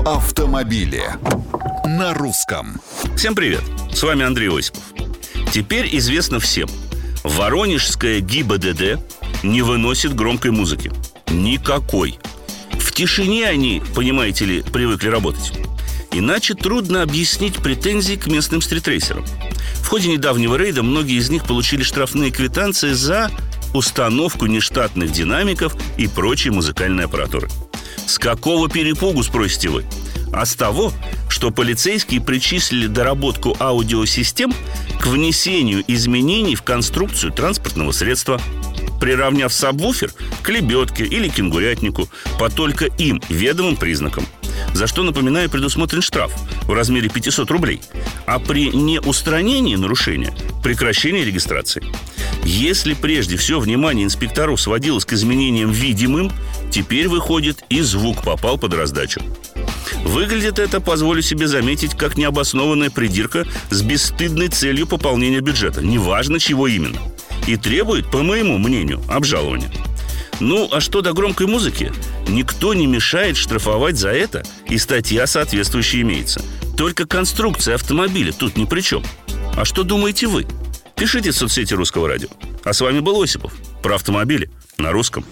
Про автомобили на русском. Всем привет! С вами Андрей Осипов. Теперь известно всем. Воронежская ГИБДД не выносит громкой музыки. Никакой. В тишине они, понимаете ли, привыкли работать. Иначе трудно объяснить претензии к местным стритрейсерам. В ходе недавнего рейда многие из них получили штрафные квитанции за установку нештатных динамиков и прочей музыкальной аппаратуры. С какого перепугу, спросите вы? А с того, что полицейские причислили доработку аудиосистем к внесению изменений в конструкцию транспортного средства, приравняв сабвуфер к лебедке или кенгурятнику по только им ведомым признакам – за что, напоминаю, предусмотрен штраф в размере 500 рублей, а при неустранении нарушения – прекращение регистрации. Если прежде все внимание инспекторов сводилось к изменениям видимым, теперь выходит и звук попал под раздачу. Выглядит это, позволю себе заметить, как необоснованная придирка с бесстыдной целью пополнения бюджета, неважно чего именно, и требует, по моему мнению, обжалования. Ну, а что до громкой музыки? Никто не мешает штрафовать за это, и статья соответствующая имеется. Только конструкция автомобиля тут ни при чем. А что думаете вы? Пишите в соцсети Русского радио. А с вами был Осипов. Про автомобили на русском.